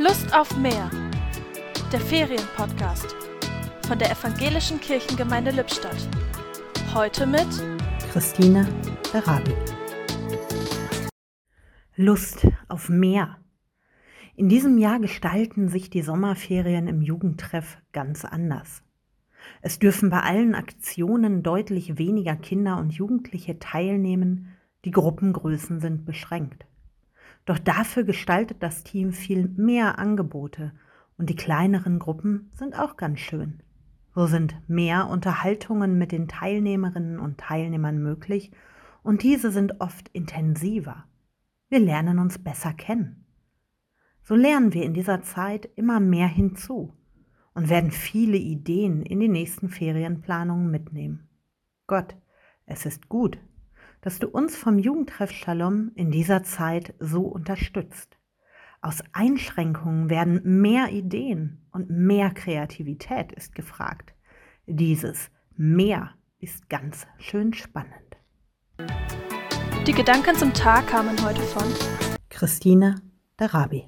Lust auf mehr. Der Ferienpodcast von der Evangelischen Kirchengemeinde Lippstadt. Heute mit Christine Berabi. Lust auf mehr. In diesem Jahr gestalten sich die Sommerferien im Jugendtreff ganz anders. Es dürfen bei allen Aktionen deutlich weniger Kinder und Jugendliche teilnehmen, die Gruppengrößen sind beschränkt. Doch dafür gestaltet das Team viel mehr Angebote und die kleineren Gruppen sind auch ganz schön. So sind mehr Unterhaltungen mit den Teilnehmerinnen und Teilnehmern möglich und diese sind oft intensiver. Wir lernen uns besser kennen. So lernen wir in dieser Zeit immer mehr hinzu und werden viele Ideen in die nächsten Ferienplanungen mitnehmen. Gott, es ist gut, dass du uns vom Jugendtreff Shalom in dieser Zeit so unterstützt. Aus Einschränkungen werden mehr Ideen und mehr Kreativität ist gefragt. Dieses mehr ist ganz schön spannend. Die Gedanken zum Tag kamen heute von Christine Darabi.